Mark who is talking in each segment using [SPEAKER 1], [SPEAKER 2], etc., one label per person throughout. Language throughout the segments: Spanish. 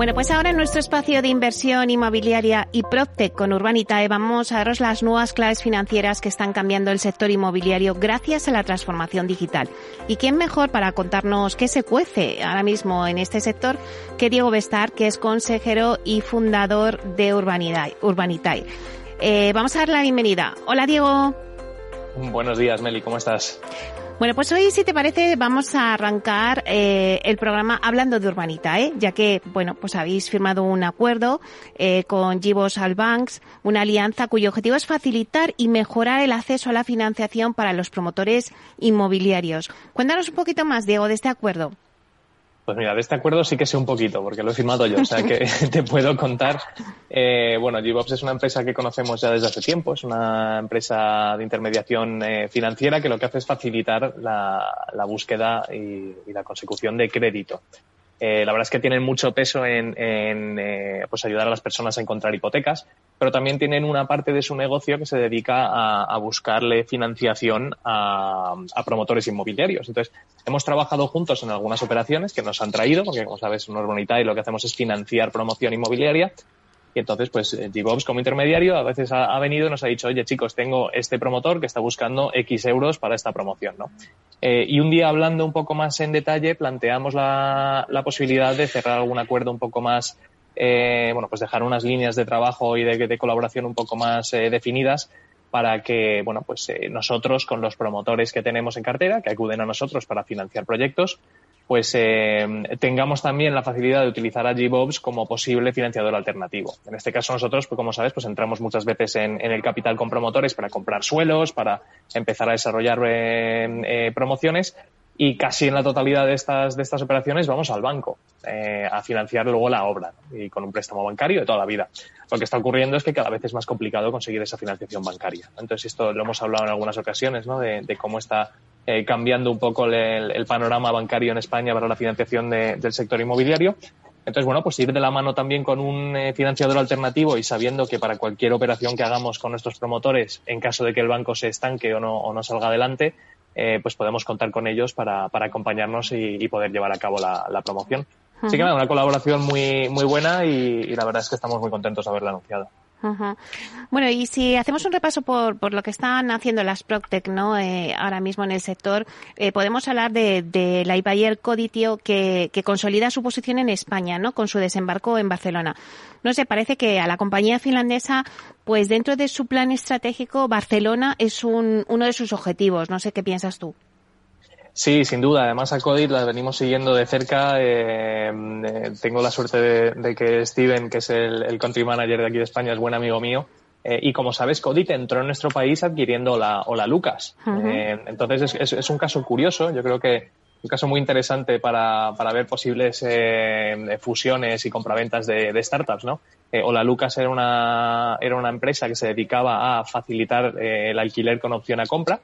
[SPEAKER 1] Bueno, pues ahora en nuestro espacio de inversión inmobiliaria y Proctec con Urbanitae vamos a daros las nuevas claves financieras que están cambiando el sector inmobiliario gracias a la transformación digital. ¿Y quién mejor para contarnos qué se cuece ahora mismo en este sector que Diego Bestar, que es consejero y fundador de Urbanitae? Eh, vamos a dar la bienvenida. Hola Diego.
[SPEAKER 2] Buenos días, Meli, ¿cómo estás?
[SPEAKER 1] Bueno, pues hoy, si te parece, vamos a arrancar eh, el programa hablando de Urbanita, ¿eh? ya que, bueno, pues habéis firmado un acuerdo eh, con Givos Albanks, una alianza cuyo objetivo es facilitar y mejorar el acceso a la financiación para los promotores inmobiliarios. Cuéntanos un poquito más, Diego, de este acuerdo.
[SPEAKER 2] Pues mira, de este acuerdo sí que sé un poquito, porque lo he firmado yo, o sea que te puedo contar. Eh, bueno, GBops es una empresa que conocemos ya desde hace tiempo, es una empresa de intermediación eh, financiera que lo que hace es facilitar la, búsqueda y, la consecución de crédito. Eh, la verdad es que tienen mucho peso en, eh, pues ayudar a las personas a encontrar hipotecas, pero también tienen una parte de su negocio que se dedica a, buscarle financiación a, promotores inmobiliarios. Entonces, hemos trabajado juntos en algunas operaciones que nos han traído, porque como sabes, en y lo que hacemos es financiar promoción inmobiliaria y entonces, pues, eh, G-Bobs como intermediario a veces ha, venido y nos ha dicho, oye, chicos, tengo este promotor que está buscando X euros para esta promoción, ¿no? Eh, y un día hablando un poco más en detalle, planteamos la, la posibilidad de cerrar algún acuerdo un poco más, eh, bueno, pues dejar unas líneas de trabajo y de, colaboración un poco más eh, definidas para que, bueno, pues nosotros con los promotores que tenemos en cartera, que acuden a nosotros para financiar proyectos, pues eh, tengamos también la facilidad de utilizar a GBobs como posible financiador alternativo. En este caso nosotros, pues como sabes, pues entramos muchas veces en, el capital con promotores para comprar suelos, para empezar a desarrollar eh, eh, promociones y casi en la totalidad de estas, de estas operaciones vamos al banco a financiar luego la obra y con un préstamo bancario de toda la vida. Lo que está ocurriendo es que cada vez es más complicado conseguir esa financiación bancaria. Entonces esto lo hemos hablado en algunas ocasiones, ¿no? de, de cómo está eh, cambiando un poco el, panorama bancario en España para la financiación del sector inmobiliario. Entonces, bueno, pues ir de la mano también con un eh, financiador alternativo y sabiendo que para cualquier operación que hagamos con nuestros promotores, en caso de que el banco se estanque o no, o no salga adelante, eh, pues podemos contar con ellos para, para acompañarnos y, poder llevar a cabo la, promoción. Así que nada, una colaboración muy, muy buena y la verdad es que estamos muy contentos de haberla anunciado.
[SPEAKER 1] Bueno, y si hacemos un repaso por, por lo que están haciendo las Proctec, ¿no? Eh, ahora mismo en el sector, eh, podemos hablar de, de la Ibayer Coditio que, que consolida su posición en España, ¿no? Con su desembarco en Barcelona. No sé, parece que a la compañía finlandesa, pues dentro de su plan estratégico, Barcelona es un, uno de sus objetivos. No sé qué piensas tú.
[SPEAKER 2] Sí, sin duda. Además, a Codit la venimos siguiendo de cerca. Eh, eh, tengo la suerte de, que Steven, que es el, country manager de aquí de España, es buen amigo mío. Eh, y como sabes, Codit entró en nuestro país adquiriendo la Hola Lucas. entonces, es, un caso curioso. Yo creo que un caso muy interesante para, para ver posibles fusiones y compraventas de, de startups, ¿no? Hola Lucas era una, era una empresa que se dedicaba a facilitar el alquiler con opción a compra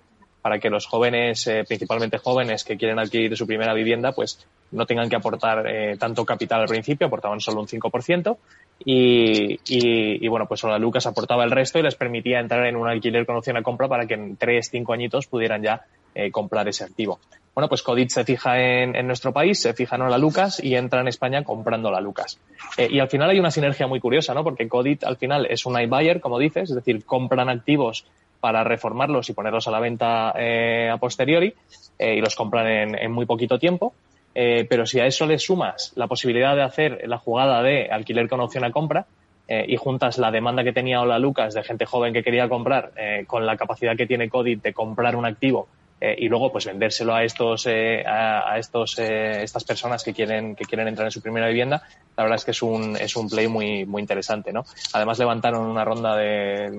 [SPEAKER 2] para que los jóvenes, eh, principalmente jóvenes que quieren adquirir su primera vivienda, pues no tengan que aportar eh, tanto capital al principio, aportaban solo un 5%, y, y, bueno, pues solo Lucas aportaba el resto y les permitía entrar en un alquiler con opción a compra para que en 3, 5 añitos pudieran ya eh, comprar ese activo. Bueno, pues Codit se fija en, en, nuestro país, se fija en la Lucas y entra en España comprando la Lucas. y al final hay una sinergia muy curiosa, ¿no? Porque Codit al final es un iBuyer, como dices, es decir, compran activos para reformarlos y ponerlos a la venta eh, a posteriori eh, y los compran en, muy poquito tiempo. Eh, pero si a eso le sumas la posibilidad de hacer la jugada de alquiler con opción a compra y juntas la demanda que tenía Hola Lucas de gente joven que quería comprar con la capacidad que tiene Codit de comprar un activo eh, y luego pues vendérselo a estos eh, a, estos eh, estas personas que quieren que quieren entrar en su primera vivienda la verdad es que es un es un play muy muy interesante no además levantaron una ronda de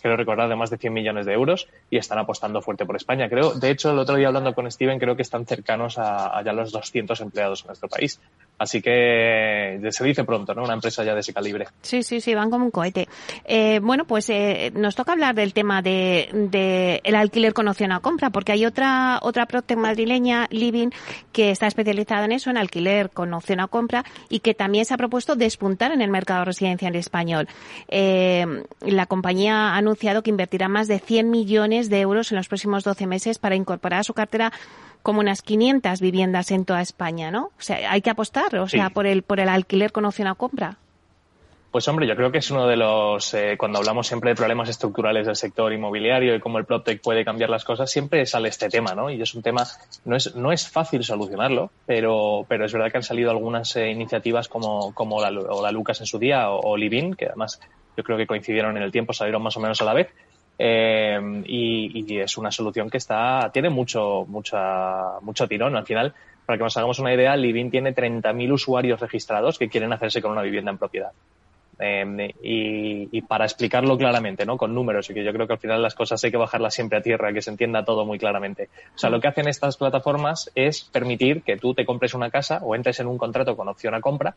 [SPEAKER 2] quiero recordar de más de 100 millones de euros y están apostando fuerte por España creo. De hecho el otro día hablando con Steven creo que están cercanos a, a ya los 200 empleados en nuestro país Así que se dice pronto, ¿no? Una empresa ya de ese calibre.
[SPEAKER 1] Sí, sí, sí, van como un cohete. Eh, bueno, pues eh, nos toca hablar del tema de, de, el alquiler con opción a compra, porque hay otra otra Procter madrileña, Living, que está especializada en eso, en alquiler con opción a compra, y que también se ha propuesto despuntar en el mercado residencial español. Eh, la compañía ha anunciado que invertirá más de 100 millones de euros en los próximos 12 meses para incorporar a su cartera como unas 500 viviendas en toda España, ¿no? O sea, hay que apostar, o sea, por el por el alquiler con opción a compra.
[SPEAKER 2] Pues hombre, yo creo que es uno de los, eh, cuando hablamos siempre de problemas estructurales del sector inmobiliario y cómo el PropTech puede cambiar las cosas, siempre sale este tema, ¿no? Y es un tema, no es, no es fácil solucionarlo, pero, pero es verdad que han salido algunas eh, iniciativas como, como la, o la Lucas en su día o, o Livin, que además yo creo que coincidieron en el tiempo, salieron más o menos a la vez, eh, y, y, es una solución que está, tiene mucho, mucha, mucho tirón. Al final, para que nos hagamos una idea, Living tiene 30.000 usuarios registrados que quieren hacerse con una vivienda en propiedad. Eh, y, y, para explicarlo claramente, ¿no? Con números, y que yo creo que al final las cosas hay que bajarlas siempre a tierra, que se entienda todo muy claramente. O sea, lo que hacen estas plataformas es permitir que tú te compres una casa o entres en un contrato con opción a compra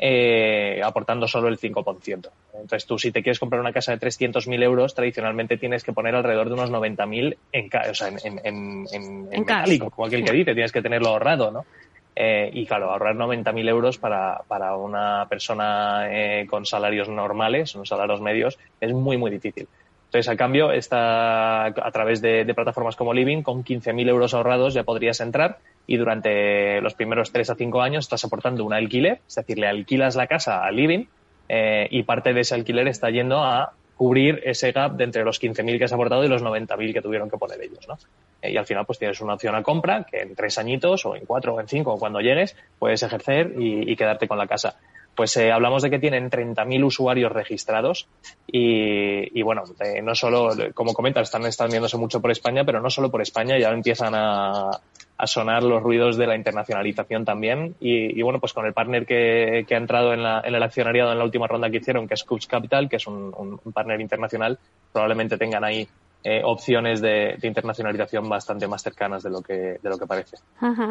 [SPEAKER 2] eh, aportando solo el 5%. Entonces tú si te quieres comprar una casa de 300.000 euros, tradicionalmente tienes que poner alrededor de unos 90.000 en, o sea, en, en, en, en, en metálico, como aquel que dice, tienes que tenerlo ahorrado, ¿no? Eh, y claro, ahorrar 90.000 euros para, para una persona eh, con salarios normales, unos salarios medios, es muy, muy difícil. Entonces, a cambio, está a través de, plataformas como Living, con 15.000 euros ahorrados ya podrías entrar y durante los primeros tres a cinco años estás aportando un alquiler, es decir, le alquilas la casa a Living eh, y parte de ese alquiler está yendo a cubrir ese gap de entre los 15.000 que has aportado y los 90.000 que tuvieron que poner ellos, ¿no? Eh, y al final pues tienes una opción a compra que en tres añitos o en cuatro o en cinco o cuando llegues puedes ejercer y quedarte con la casa. Pues eh, hablamos de que tienen 30.000 usuarios registrados y, y bueno, eh, no solo, como comentas, están extendiéndose mucho por España, pero no solo por España, ya empiezan a, sonar los ruidos de la internacionalización también. Y, y bueno, pues con el partner que, que ha entrado en, la, en, el accionariado en la última ronda que hicieron, que es Coops Capital, que es un, un partner internacional, probablemente tengan ahí eh, opciones de, de, internacionalización bastante más cercanas de lo que, de lo que parece.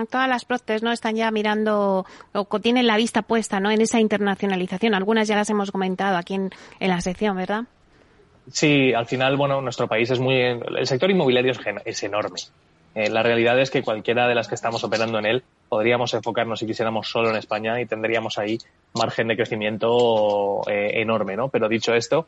[SPEAKER 1] Todas las protes no están ya mirando o tienen la vista puesta ¿no? en esa internacionalización. Algunas ya las hemos comentado aquí en, en la sección, ¿verdad?
[SPEAKER 2] Sí, al final, bueno, nuestro país es muy. El sector inmobiliario es, es enorme. Eh, la realidad es que cualquiera de las que estamos operando en él podríamos enfocarnos si quisiéramos solo en España y tendríamos ahí margen de crecimiento eh, enorme, ¿no? Pero dicho esto,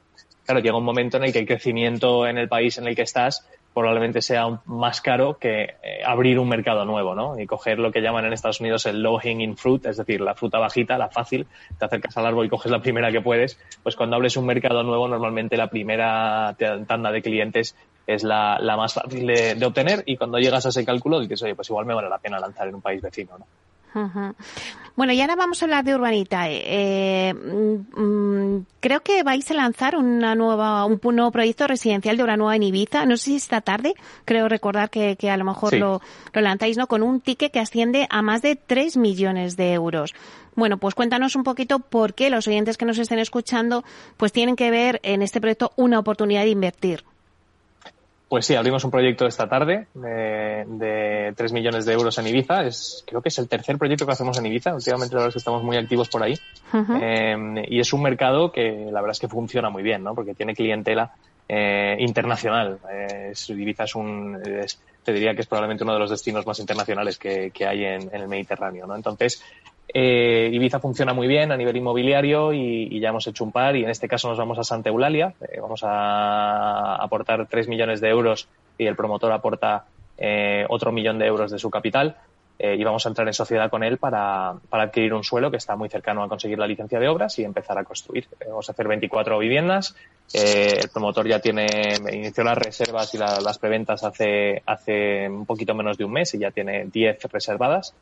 [SPEAKER 2] claro, llega un momento en el que el crecimiento en el país en el que estás probablemente sea más caro que eh, abrir un mercado nuevo, ¿no? Y coger lo que llaman en Estados Unidos el low hanging fruit, es decir, la fruta bajita, la fácil, te acercas al árbol y coges la primera que puedes, pues cuando hables un mercado nuevo, normalmente la primera tanda de clientes es la, la más fácil de, de, obtener y cuando llegas a ese cálculo dices, oye, pues igual me vale la pena lanzar en un país vecino, ¿no?
[SPEAKER 1] Uh -huh. Bueno, y ahora vamos a hablar de Urbanitae. Eh, mm, creo que vais a lanzar una nueva, un, un, nuevo proyecto residencial de una nueva en Ibiza. No sé si esta tarde, creo recordar que, que a lo mejor sí. lo, lo lanzáis, ¿no? Con un ticket que asciende a más de 3 millones de euros. Bueno, pues cuéntanos un poquito por qué los oyentes que nos estén escuchando pues tienen que ver en este proyecto una oportunidad de invertir.
[SPEAKER 2] Pues sí, abrimos un proyecto esta tarde de, de 3 millones de euros en Ibiza. Es, creo que es el tercer proyecto que hacemos en Ibiza. Últimamente la verdad es que estamos muy activos por ahí. Uh -huh. eh, y es un mercado que la verdad es que funciona muy bien, ¿no? Porque tiene clientela eh, internacional. Eh, Ibiza es un, es, te diría que es probablemente uno de los destinos más internacionales que, que hay en, en, el Mediterráneo, ¿no? Entonces, eh, Ibiza funciona muy bien a nivel inmobiliario y, y, ya hemos hecho un par y en este caso nos vamos a Santa Eulalia. Eh, vamos a aportar 3 millones de euros y el promotor aporta eh, otro millón de euros de su capital eh, y vamos a entrar en sociedad con él para, para, adquirir un suelo que está muy cercano a conseguir la licencia de obras y empezar a construir. Vamos a hacer 24 viviendas. Eh, el promotor ya tiene, inició las reservas y la, las preventas hace, hace un poquito menos de un mes y ya tiene 10 reservadas.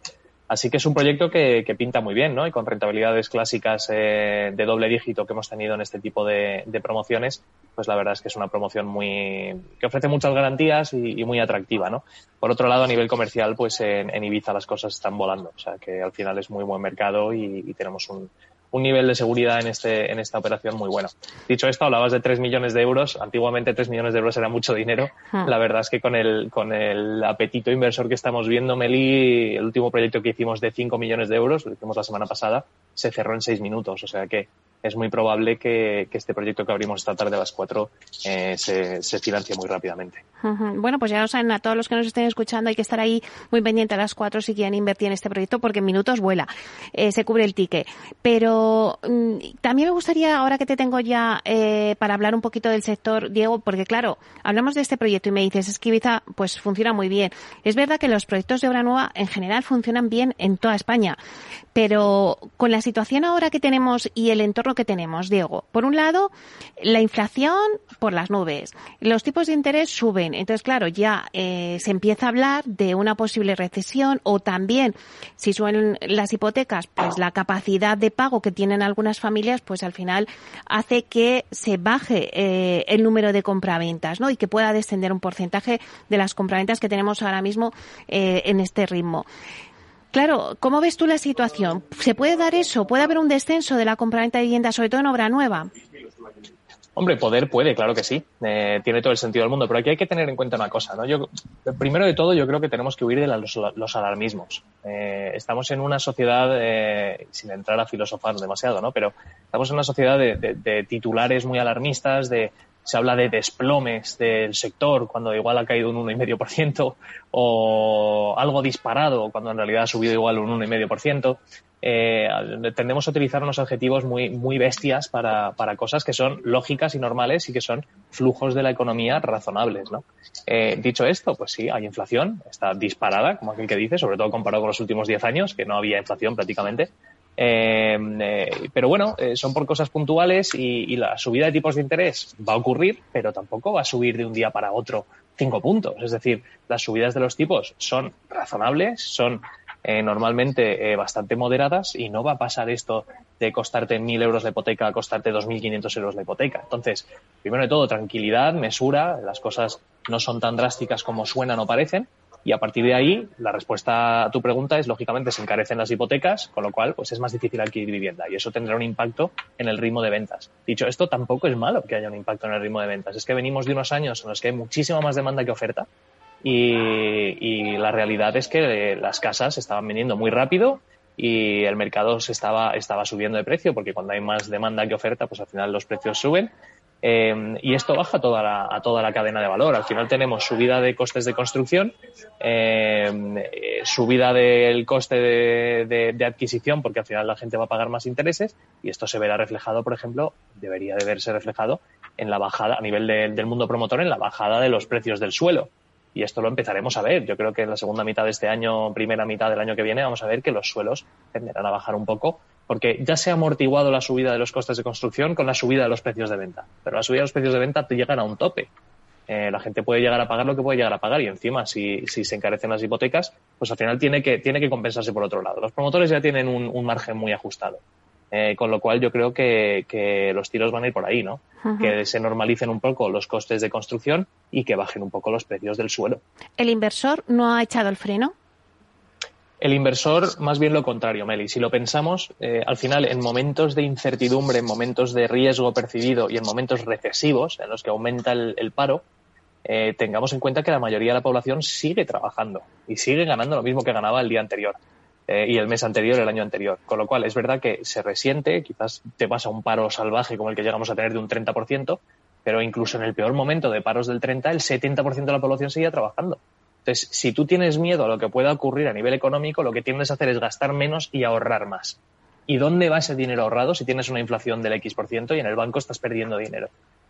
[SPEAKER 2] Así que es un proyecto que, que, pinta muy bien, ¿no? Y con rentabilidades clásicas eh, de doble dígito que hemos tenido en este tipo de, de, promociones, pues la verdad es que es una promoción muy que ofrece muchas garantías y, y muy atractiva, ¿no? Por otro lado, a nivel comercial, pues en, en, Ibiza las cosas están volando, o sea que al final es muy buen mercado y, y tenemos un, un nivel de seguridad en, este, en esta operación muy bueno. Dicho esto, hablabas de 3 millones de euros. Antiguamente 3 millones de euros era mucho dinero. Hmm. La verdad es que con el, con el apetito inversor que estamos viendo, Meli, el último proyecto que hicimos de 5 millones de euros, lo hicimos la semana pasada, se cerró en 6 minutos. O sea que es muy probable que, este proyecto que abrimos esta tarde a las 4 eh, se, se financie muy rápidamente.
[SPEAKER 1] Bueno, pues ya lo saben, a todos los que nos estén escuchando hay que estar ahí muy pendiente a las 4 si quieren invertir en este proyecto porque en minutos vuela, eh, se cubre el ticket. Pero mm, también me gustaría, ahora que te tengo ya eh, para hablar un poquito del sector, Diego, porque claro, hablamos de este proyecto y me dices, es que Ibiza pues funciona muy bien. Es verdad que los proyectos de obra nueva en general funcionan bien en toda España, pero con la situación ahora que tenemos y el entorno que tenemos, Diego, por un lado, la inflación por las nubes, los tipos de interés suben, entonces claro, ya eh, se empieza a hablar de una posible recesión o también, si suben las hipotecas, pues la capacidad de pago que tienen algunas familias, pues al final hace que se baje eh, el número de compraventas, ¿no? Y que pueda descender un porcentaje de las compraventas que tenemos ahora mismo eh, en este ritmo. Claro, ¿cómo ves tú la situación? ¿Se puede dar eso? ¿Puede haber un descenso de la compraventa de vivienda, sobre todo en obra nueva?
[SPEAKER 2] Hombre, poder puede, claro que sí. Eh, tiene todo el sentido del mundo. Pero aquí hay que tener en cuenta una cosa, ¿no? Yo, primero de todo, yo creo que tenemos que huir de los, alarmismos. Eh, estamos en una sociedad, eh, sin entrar a filosofar demasiado, ¿no? Pero estamos en una sociedad de, titulares muy alarmistas, de se habla de desplomes del sector cuando igual ha caído un 1,5% o algo disparado cuando en realidad ha subido igual un 1,5% eh, tendemos a utilizar unos objetivos muy, muy bestias para, para, cosas que son lógicas y normales y que son flujos de la economía razonables. ¿no? Eh, dicho esto, pues sí, hay inflación, está disparada, como aquel que dice, sobre todo comparado con los últimos 10 años, que no había inflación prácticamente. Eh, eh pero bueno, eh, son por cosas puntuales y, y, la subida de tipos de interés va a ocurrir, pero tampoco va a subir de un día para otro cinco puntos. Es decir, las subidas de los tipos son razonables, son eh, normalmente eh, bastante moderadas y no va a pasar esto de costarte 1.000 euros la hipoteca a costarte 2.500 euros la hipoteca. Entonces, primero de todo, tranquilidad, mesura, las cosas no son tan drásticas como suenan o parecen. Y a partir de ahí, la respuesta a tu pregunta es, lógicamente, se encarecen las hipotecas, con lo cual, pues es más difícil adquirir vivienda y eso tendrá un impacto en el ritmo de ventas. Dicho esto, tampoco es malo que haya un impacto en el ritmo de ventas. Es que venimos de unos años en los que hay muchísima más demanda que oferta y, la realidad es que las casas estaban vendiendo muy rápido y el mercado se estaba, estaba subiendo de precio porque cuando hay más demanda que oferta, pues al final los precios suben. Eh, y esto baja toda la, a toda la cadena de valor. Al final tenemos subida de costes de construcción, eh, subida del coste de, adquisición, porque al final la gente va a pagar más intereses, y esto se verá reflejado, por ejemplo, debería de verse reflejado en la bajada, a nivel del mundo promotor, en la bajada de los precios del suelo y esto lo empezaremos a ver. Yo creo que en la segunda mitad de este año, primera mitad del año que viene, vamos a ver que los suelos tenderán a bajar un poco, porque ya se ha amortiguado la subida de los costes de construcción con la subida de los precios de venta. Pero la subida de los precios de venta te llegan a un tope. Eh, la gente puede llegar a pagar lo que puede llegar a pagar y encima si, si se encarecen las hipotecas, pues al final tiene que, tiene que compensarse por otro lado. Los promotores ya tienen un margen muy ajustado. Eh, con lo cual yo creo que, que, los tiros van a ir por ahí, ¿no? Que se normalicen un poco los costes de construcción y que bajen un poco los precios del suelo.
[SPEAKER 1] ¿El inversor no ha echado el freno?
[SPEAKER 2] El inversor, más bien lo contrario, Meli. Si lo pensamos, eh, al final, en momentos de incertidumbre, en momentos de riesgo percibido y en momentos recesivos, en los que aumenta el, paro, eh, tengamos en cuenta que la mayoría de la población sigue trabajando y sigue ganando lo mismo que ganaba el día anterior. Eh, y el mes anterior, el año anterior. Con lo cual, es verdad que se resiente, quizás te pasa un paro salvaje como el que llegamos a tener de un 30%, pero incluso en el peor momento de paros del 30, el 70% de la población seguía trabajando. Entonces, si tú tienes miedo a lo que pueda ocurrir a nivel económico, lo que tiendes a hacer es gastar menos y ahorrar más. ¿Y dónde va ese dinero ahorrado si tienes una inflación del X% y en el banco estás perdiendo dinero?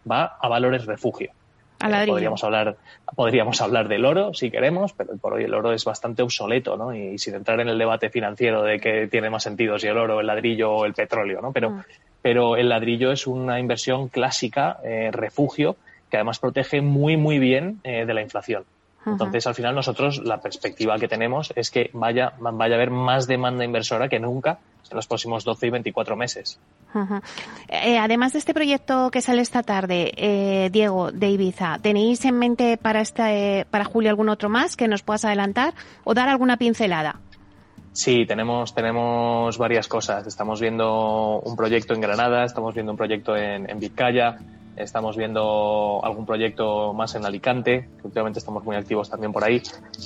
[SPEAKER 2] Va a valores refugio. Eh, podríamos hablar, podríamos hablar del oro si queremos, pero por hoy el oro es bastante obsoleto, ¿no? Y sin entrar en el debate financiero de que tiene más sentido si el oro, el ladrillo o el petróleo, ¿no? Pero, mm. pero el ladrillo es una inversión clásica, eh, refugio, que además protege muy, muy bien eh, de la inflación. Entonces, al final, nosotros la perspectiva que tenemos es que vaya, vaya a haber más demanda inversora que nunca en los próximos 12 y 24 meses.
[SPEAKER 1] Eh, además de este proyecto que sale esta tarde, eh, Diego, de Ibiza, ¿tenéis en mente para, este, para julio algún otro más que nos puedas adelantar o dar alguna pincelada?
[SPEAKER 2] Sí, tenemos, tenemos varias cosas. Estamos viendo un proyecto en Granada, estamos viendo un proyecto en, en Vizcaya, Estamos viendo algún proyecto más en Alicante, que últimamente estamos muy activos también por ahí.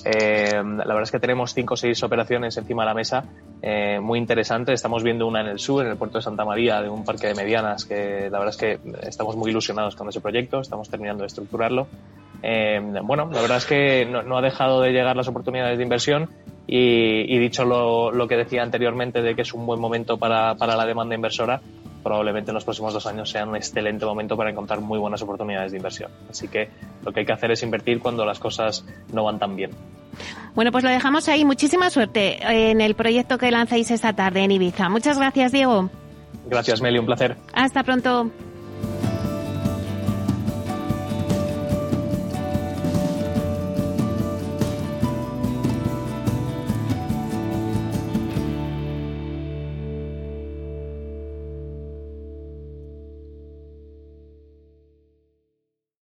[SPEAKER 2] Eh, la verdad es que tenemos cinco o seis operaciones encima de la mesa eh, muy interesantes. Estamos viendo una en el sur, en el puerto de Santa María, de un parque de medianas, que la verdad es que estamos muy ilusionados con ese proyecto, estamos terminando de estructurarlo. Eh, bueno, la verdad es que no, ha dejado de llegar las oportunidades de inversión y, dicho lo, lo, que decía anteriormente de que es un buen momento para, para la demanda inversora, probablemente en los próximos dos años sea un excelente momento para encontrar muy buenas oportunidades de inversión. Así que lo que hay que hacer es invertir cuando las cosas no van tan bien.
[SPEAKER 1] Bueno, pues lo dejamos ahí. Muchísima suerte en el proyecto que lanzáis esta tarde en Ibiza. Muchas gracias, Diego.
[SPEAKER 2] Gracias, Meli. Un placer.
[SPEAKER 1] Hasta pronto.